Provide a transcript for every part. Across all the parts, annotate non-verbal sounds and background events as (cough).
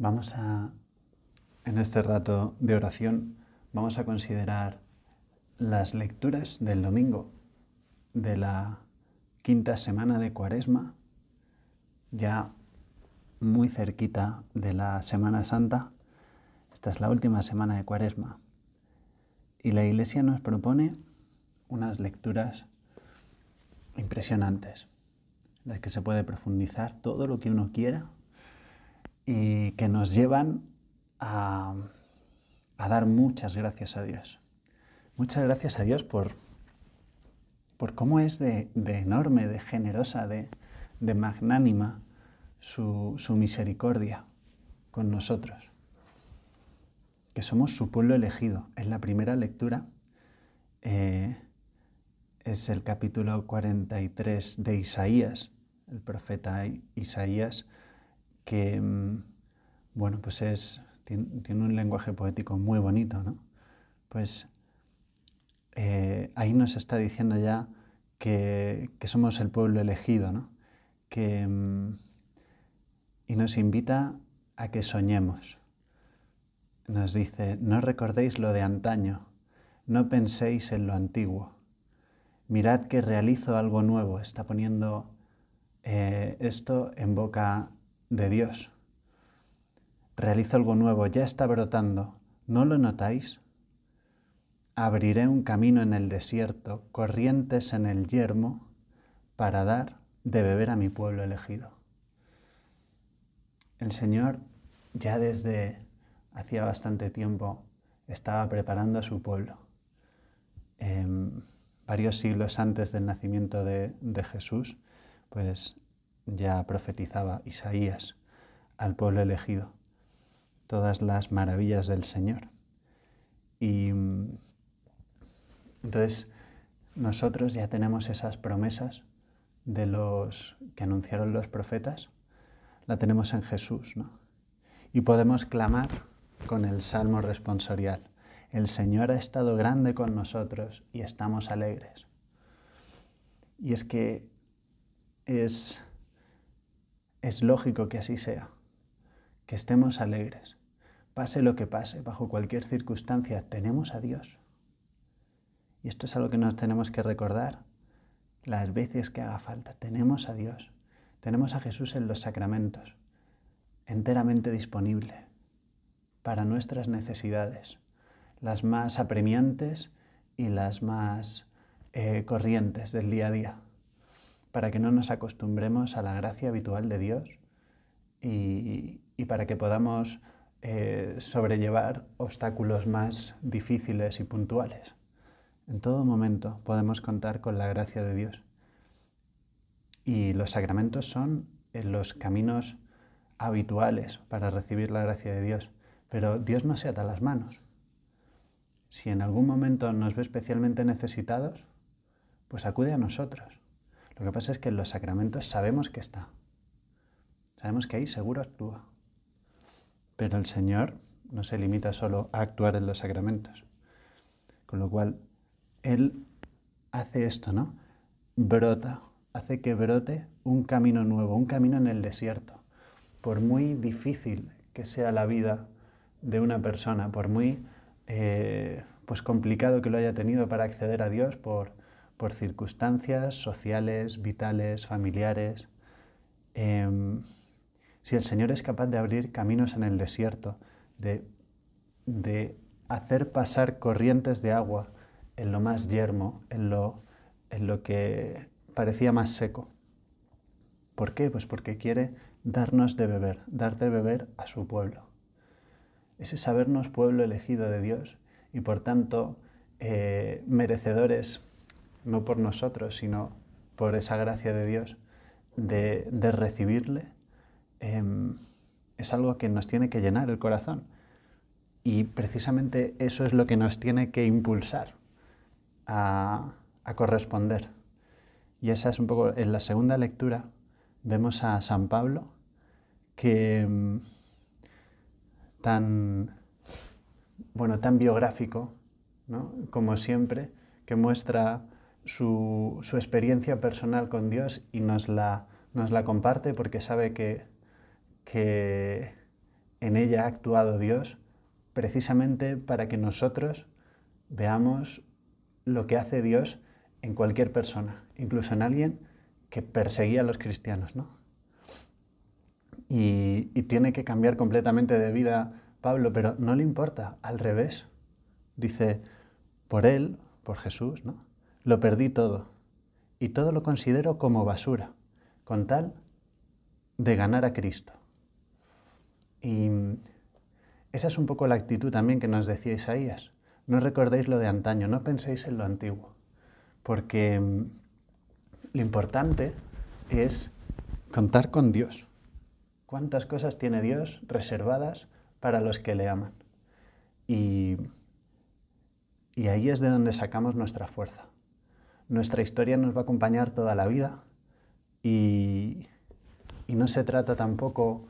Vamos a, en este rato de oración, vamos a considerar las lecturas del domingo de la quinta semana de Cuaresma, ya muy cerquita de la Semana Santa. Esta es la última semana de Cuaresma. Y la Iglesia nos propone unas lecturas impresionantes, en las que se puede profundizar todo lo que uno quiera y que nos llevan a, dar muchas gracias a Dios. Muchas gracias a Dios por, por cómo es de, enorme, de generosa, de, magnánima su, misericordia con nosotros. Que somos su pueblo elegido. En la primera lectura eh, es el capítulo 43 de Isaías, el profeta Isaías, que, mm, bueno, pues es, tiene, un lenguaje poético muy bonito, ¿no? Pues eh, ahí nos está diciendo ya que, somos el pueblo elegido, ¿no? Que, mm, y nos invita a que soñemos. Nos dice, no recordéis lo de antaño, no penséis en lo antiguo. Mirad que realizo algo nuevo. Está poniendo eh, esto en boca de Dios. Realizo algo nuevo, ya está brotando. ¿No lo notáis? Abriré un camino en el desierto, corrientes en el yermo, para dar de beber a mi pueblo elegido. El Señor ya desde hacía bastante tiempo estaba preparando a su pueblo. Em, varios siglos antes del nacimiento de, de Jesús, pues ya profetizaba Isaías al pueblo elegido, todas las maravillas del Señor. Y mm, entonces nosotros ya tenemos esas promesas de los que anunciaron los profetas, la tenemos en Jesús, ¿no? Y podemos clamar con el salmo responsorial. El Señor ha estado grande con nosotros y estamos alegres. Y es que es es lógico que así sea, que estemos alegres. Pase lo que pase, bajo cualquier circunstancia, tenemos a Dios. Y esto es algo que nos tenemos que recordar las veces que haga falta. Tenemos a Dios, tenemos a Jesús en los sacramentos, enteramente disponible para nuestras necesidades, las más apremiantes y las más eh, corrientes del día a día para que no nos acostumbremos a la gracia habitual de Dios y, para que podamos eh, sobrellevar obstáculos más difíciles y puntuales. En todo momento podemos contar con la gracia de Dios. Y los sacramentos son eh, los caminos habituales para recibir la gracia de Dios. Pero Dios no se ata las manos. Si en algún momento nos ve especialmente necesitados, pues acude a nosotros. Lo que pasa es que en los sacramentos sabemos que está. Sabemos que ahí seguro actúa. Pero el Señor no se limita solo a actuar en los sacramentos. Con lo cual, Él hace esto, ¿no? Brota, hace que brote un camino nuevo, un camino en el desierto. Por muy difícil que sea la vida de una persona, por muy eh, pues complicado que lo haya tenido para acceder a Dios, por por circunstancias sociales, vitales, familiares. Em, si el Señor es capaz de abrir caminos en el desierto, de, hacer pasar corrientes de agua en lo más yermo, en lo, en lo que parecía más seco. ¿Por qué? Pues porque quiere darnos de beber, dar de beber a su pueblo. Ese sabernos pueblo elegido de Dios y por tanto eh, merecedores no por nosotros, sino por esa gracia de Dios, de, recibirle, em, es algo que nos tiene que llenar el corazón. Y precisamente eso es lo que nos tiene que impulsar a, corresponder. Y esa es un poco, en la segunda lectura vemos a San Pablo que em, tan, bueno, tan biográfico, como siempre, que muestra su, experiencia personal con Dios y nos la, comparte porque sabe que, que en ella ha actuado Dios precisamente para que nosotros veamos lo que hace Dios en cualquier persona, incluso en alguien que perseguía a los cristianos, ¿no? Y, tiene que cambiar completamente de vida Pablo, pero no le importa, al revés. Dice, por él, por Jesús, ¿no? Lo perdí todo y todo lo considero como basura, con tal de ganar a Cristo. Y esa es un poco la actitud también que nos decía Isaías. No recordéis lo de antaño, no penséis en lo antiguo, porque mm, lo importante es contar con Dios. ¿Cuántas cosas tiene Dios reservadas para los que le aman? Y, y ahí es de donde sacamos nuestra fuerza. Nuestra historia nos va a acompañar toda la vida y, no se trata tampoco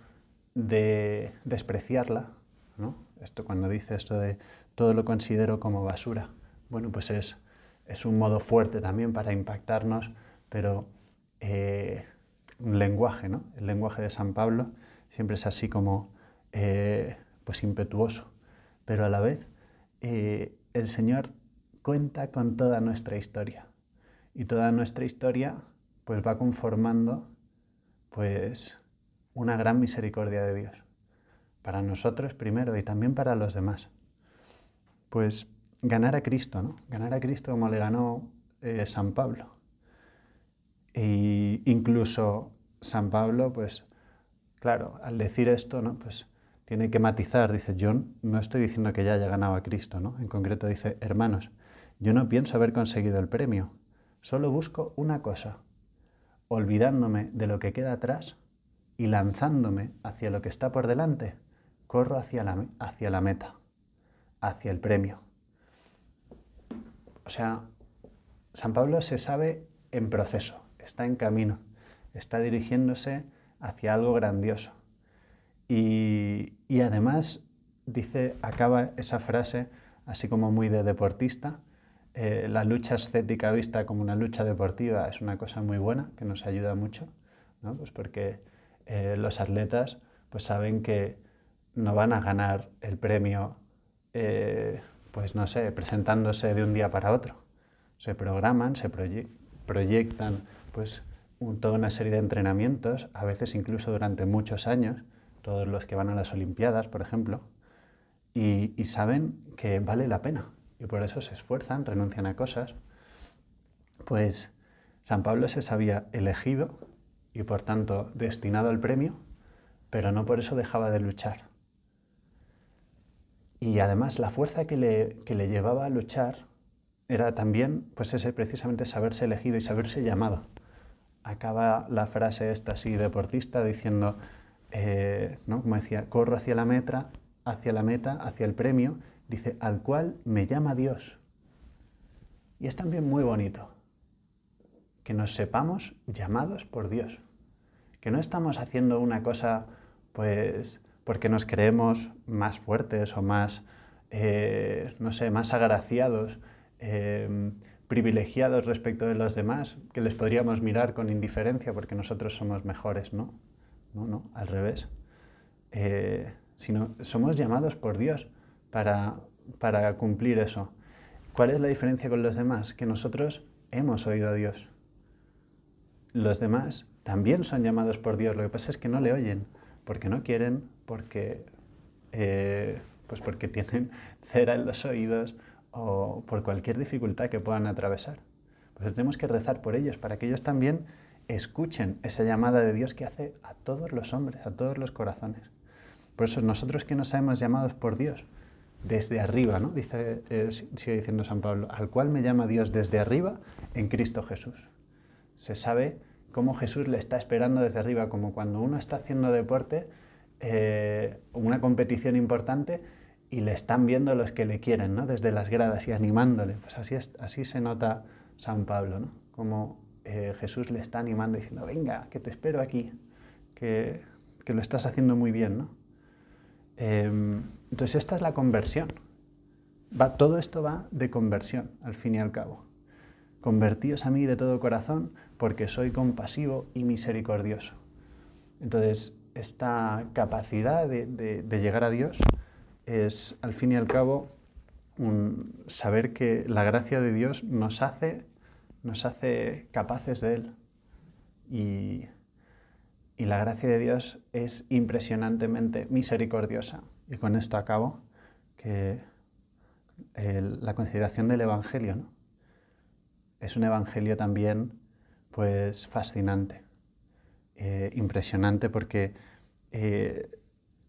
de despreciarla, ¿no? Esto cuando dice esto de todo lo considero como basura, bueno, pues es, es un modo fuerte también para impactarnos, pero eh, un lenguaje, ¿no? El lenguaje de San Pablo siempre es así como, eh, pues impetuoso, pero a la vez eh, el Señor cuenta con toda nuestra historia y toda nuestra historia pues va conformando pues una gran misericordia de Dios para nosotros primero y también para los demás. Pues ganar a Cristo, ¿no? Ganar a Cristo como le ganó eh, San Pablo. E incluso San Pablo, pues claro, al decir esto, ¿no? Pues tiene que matizar, dice, yo no estoy diciendo que ya haya ganado a Cristo, ¿no? En concreto dice, hermanos, yo no pienso haber conseguido el premio, solo busco una cosa, olvidándome de lo que queda atrás y lanzándome hacia lo que está por delante, corro hacia la, hacia la meta, hacia el premio. O sea, San Pablo se sabe en proceso, está en camino, está dirigiéndose hacia algo grandioso. Y, además dice, acaba esa frase así como muy de deportista, eh, la lucha escética vista como una lucha deportiva es una cosa muy buena que nos ayuda mucho, ¿no? pues porque eh, los atletas pues saben que no van a ganar el premio, eh, pues no sé, presentándose de un día para otro. Se programan, se proyectan pues toda una serie de entrenamientos, a veces incluso durante muchos años, todos los que van a las Olimpiadas, por ejemplo, y saben que vale la pena y por eso se esfuerzan, renuncian a cosas. Pues San Pablo se sabía elegido y por tanto destinado al premio, pero no por eso dejaba de luchar. Y además la fuerza que le, que le llevaba a luchar era también pues ese precisamente saberse elegido y saberse llamado. Acaba la frase esta así deportista diciendo, eh, ¿no? como decía, corro hacia la meta, hacia la meta, hacia el premio, dice, al cual me llama Dios. Y es también muy bonito que nos sepamos llamados por Dios, que no estamos haciendo una cosa pues porque nos creemos más fuertes o más, eh, no sé, más agraciados, em, privilegiados respecto de los demás, que les podríamos mirar con indiferencia porque nosotros somos mejores, ¿no? No, no, al revés. Eh, sino somos llamados por Dios para, para cumplir eso. ¿Cuál es la diferencia con los demás? Que nosotros hemos oído a Dios. Los demás también son llamados por Dios, lo que pasa es que no le oyen porque no quieren, porque, eh, pues porque tienen (laughs) cera en los oídos o por cualquier dificultad que puedan atravesar. Pues tenemos que rezar por ellos, para que ellos también escuchen esa llamada de Dios que hace a todos los hombres, a todos los corazones. Por eso nosotros que nos sabemos llamados por Dios, desde arriba, ¿no? Dice, eh, sigue diciendo San Pablo, al cual me llama Dios desde arriba en Cristo Jesús. Se sabe cómo Jesús le está esperando desde arriba, como cuando uno está haciendo deporte, eh, una competición importante, y le están viendo los que le quieren, ¿no? desde las gradas y animándole. Pues así, es, así se nota San Pablo, ¿no? como eh, Jesús le está animando diciendo, venga, que te espero aquí, que, que lo estás haciendo muy bien. ¿no? Em, entonces esta es la conversión. Va, todo esto va de conversión, al fin y al cabo. Convertíos a mí de todo corazón porque soy compasivo y misericordioso. Entonces, esta capacidad de, llegar a Dios es, al fin y al cabo, saber que la gracia de Dios nos hace, nos hace capaces de Él. Y, la gracia de Dios es impresionantemente misericordiosa. Y con esto acabo, que la consideración del Evangelio ¿no? es un Evangelio también pues fascinante, eh, impresionante porque eh,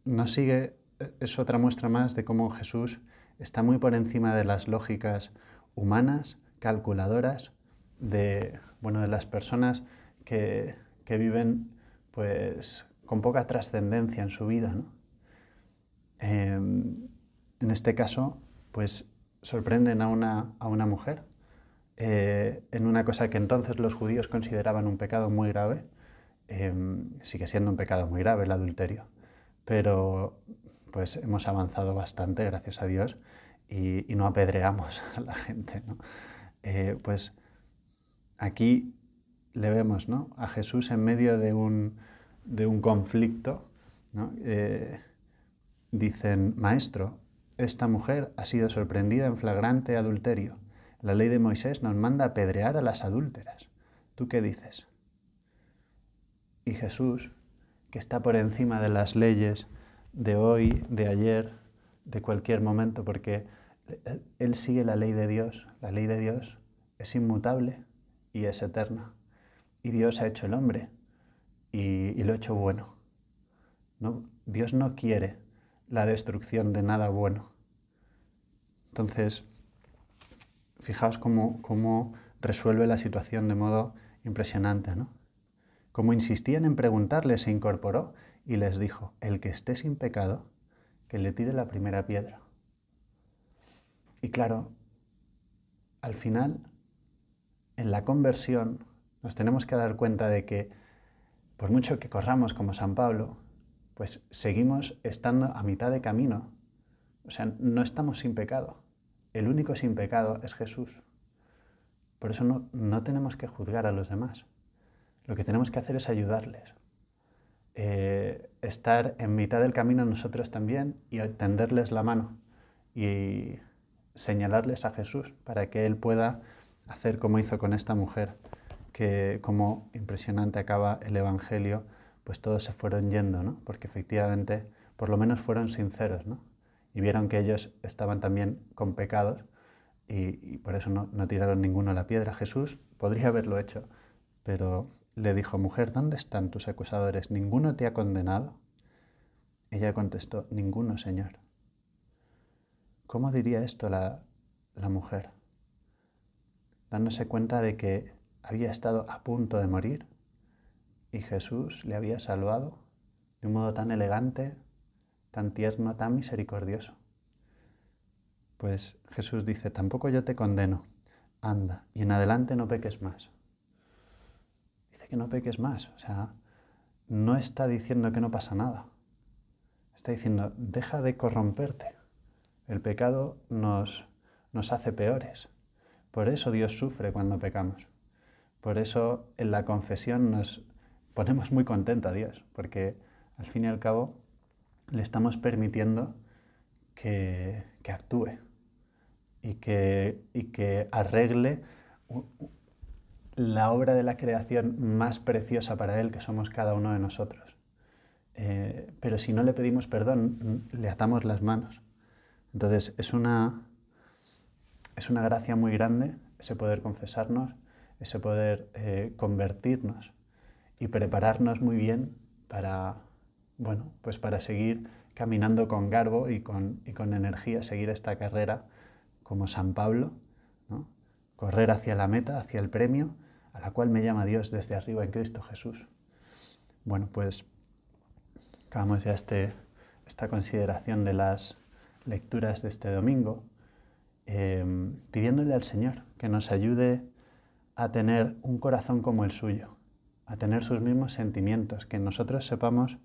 no sigue, es otra muestra más de cómo Jesús está muy por encima de las lógicas humanas, calculadoras, de, bueno, de las personas que, viven pues, con poca trascendencia en su vida. Em, en este caso, pues sorprenden a una, a una mujer eh, en una cosa que entonces los judíos consideraban un pecado muy grave, em, sigue siendo un pecado muy grave el adulterio, pero pues hemos avanzado bastante, gracias a Dios, y, no apedreamos (laughs) a la gente. Eh, pues aquí le vemos ¿no? a Jesús en medio de un, de un conflicto. Eh, dicen, Maestro, esta mujer ha sido sorprendida en flagrante adulterio. La ley de Moisés nos manda apedrear a las adúlteras. ¿Tú qué dices? Y Jesús, que está por encima de las leyes de hoy, de ayer, de cualquier momento, porque Él sigue la ley de Dios. La ley de Dios es inmutable y es eterna. Y Dios ha hecho el hombre y, lo ha hecho bueno. ¿No? Dios no quiere la destrucción de nada bueno. Entonces, fijaos cómo, resuelve la situación de modo impresionante, ¿no? Como insistían en preguntarle, se incorporó y les dijo, el que esté sin pecado, que le tire la primera piedra. Y claro, al final, en la conversión, nos tenemos que dar cuenta de que, por mucho que corramos como San Pablo, pues seguimos estando a mitad de camino. O sea, no estamos sin pecado. El único sin pecado es Jesús. Por eso no, tenemos que juzgar a los demás. Lo que tenemos que hacer es ayudarles. Eh, estar en mitad del camino nosotros también y tenderles la mano y señalarles a Jesús para que Él pueda hacer como hizo con esta mujer, que como impresionante acaba el Evangelio, pues todos se fueron yendo, ¿no? porque efectivamente por lo menos fueron sinceros, ¿no? y vieron que ellos estaban también con pecados y, por eso no, tiraron ninguno a la piedra. Jesús podría haberlo hecho, pero le dijo, mujer, ¿dónde están tus acusadores? ¿Ninguno te ha condenado? Ella contestó, ninguno, Señor. ¿Cómo diría esto la, la mujer? Dándose cuenta de que había estado a punto de morir y Jesús le había salvado de un modo tan elegante, tan tierno, tan misericordioso. Pues Jesús dice, tampoco yo te condeno, anda, y en adelante no peques más. Dice que no peques más, o sea, no está diciendo que no pasa nada. Está diciendo, deja de corromperte. El pecado nos, nos hace peores. Por eso Dios sufre cuando pecamos. Por eso en la confesión nos ponemos muy contentos a Dios, porque al fin y al cabo le estamos permitiendo que, actúe y que, que arregle la obra de la creación más preciosa para Él, que somos cada uno de nosotros. Eh, pero si no le pedimos perdón, le atamos las manos. Entonces es una, es una gracia muy grande ese poder confesarnos, ese poder eh, convertirnos y prepararnos muy bien para, bueno, pues para seguir caminando con garbo y con, energía, seguir esta carrera como San Pablo, correr hacia la meta, hacia el premio, a la cual me llama Dios desde arriba en Cristo Jesús. Bueno, pues acabamos ya este, esta consideración de las lecturas de este domingo, eh, pidiéndole al Señor que nos ayude a tener un corazón como el suyo, a tener sus mismos sentimientos, que nosotros sepamos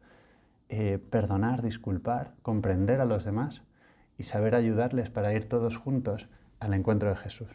eh, perdonar, disculpar, comprender a los demás y saber ayudarles para ir todos juntos al encuentro de Jesús.